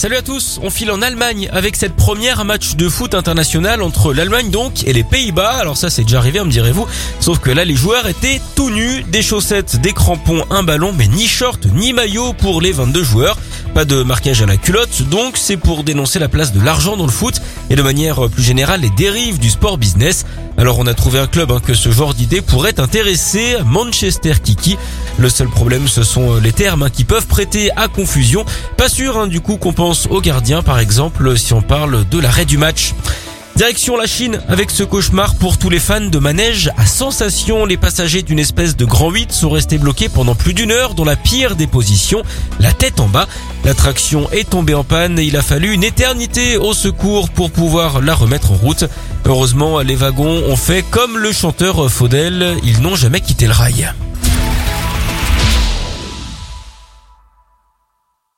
Salut à tous, on file en Allemagne avec cette première match de foot international entre l'Allemagne donc et les Pays-Bas. Alors ça c'est déjà arrivé, me direz-vous, sauf que là les joueurs étaient tout nus, des chaussettes, des crampons, un ballon, mais ni short ni maillot pour les 22 joueurs. Pas de marquage à la culotte, donc c'est pour dénoncer la place de l'argent dans le foot et de manière plus générale les dérives du sport business. Alors on a trouvé un club hein, que ce genre d'idée pourrait intéresser, Manchester Kiki. Le seul problème ce sont les termes hein, qui peuvent prêter à confusion. Pas sûr hein, du coup qu'on pense au gardien par exemple si on parle de l'arrêt du match. Direction la Chine avec ce cauchemar pour tous les fans de manège à sensation. Les passagers d'une espèce de grand 8 sont restés bloqués pendant plus d'une heure dans la pire des positions, la tête en bas. L'attraction est tombée en panne et il a fallu une éternité au secours pour pouvoir la remettre en route. Heureusement, les wagons ont fait comme le chanteur Faudel, ils n'ont jamais quitté le rail.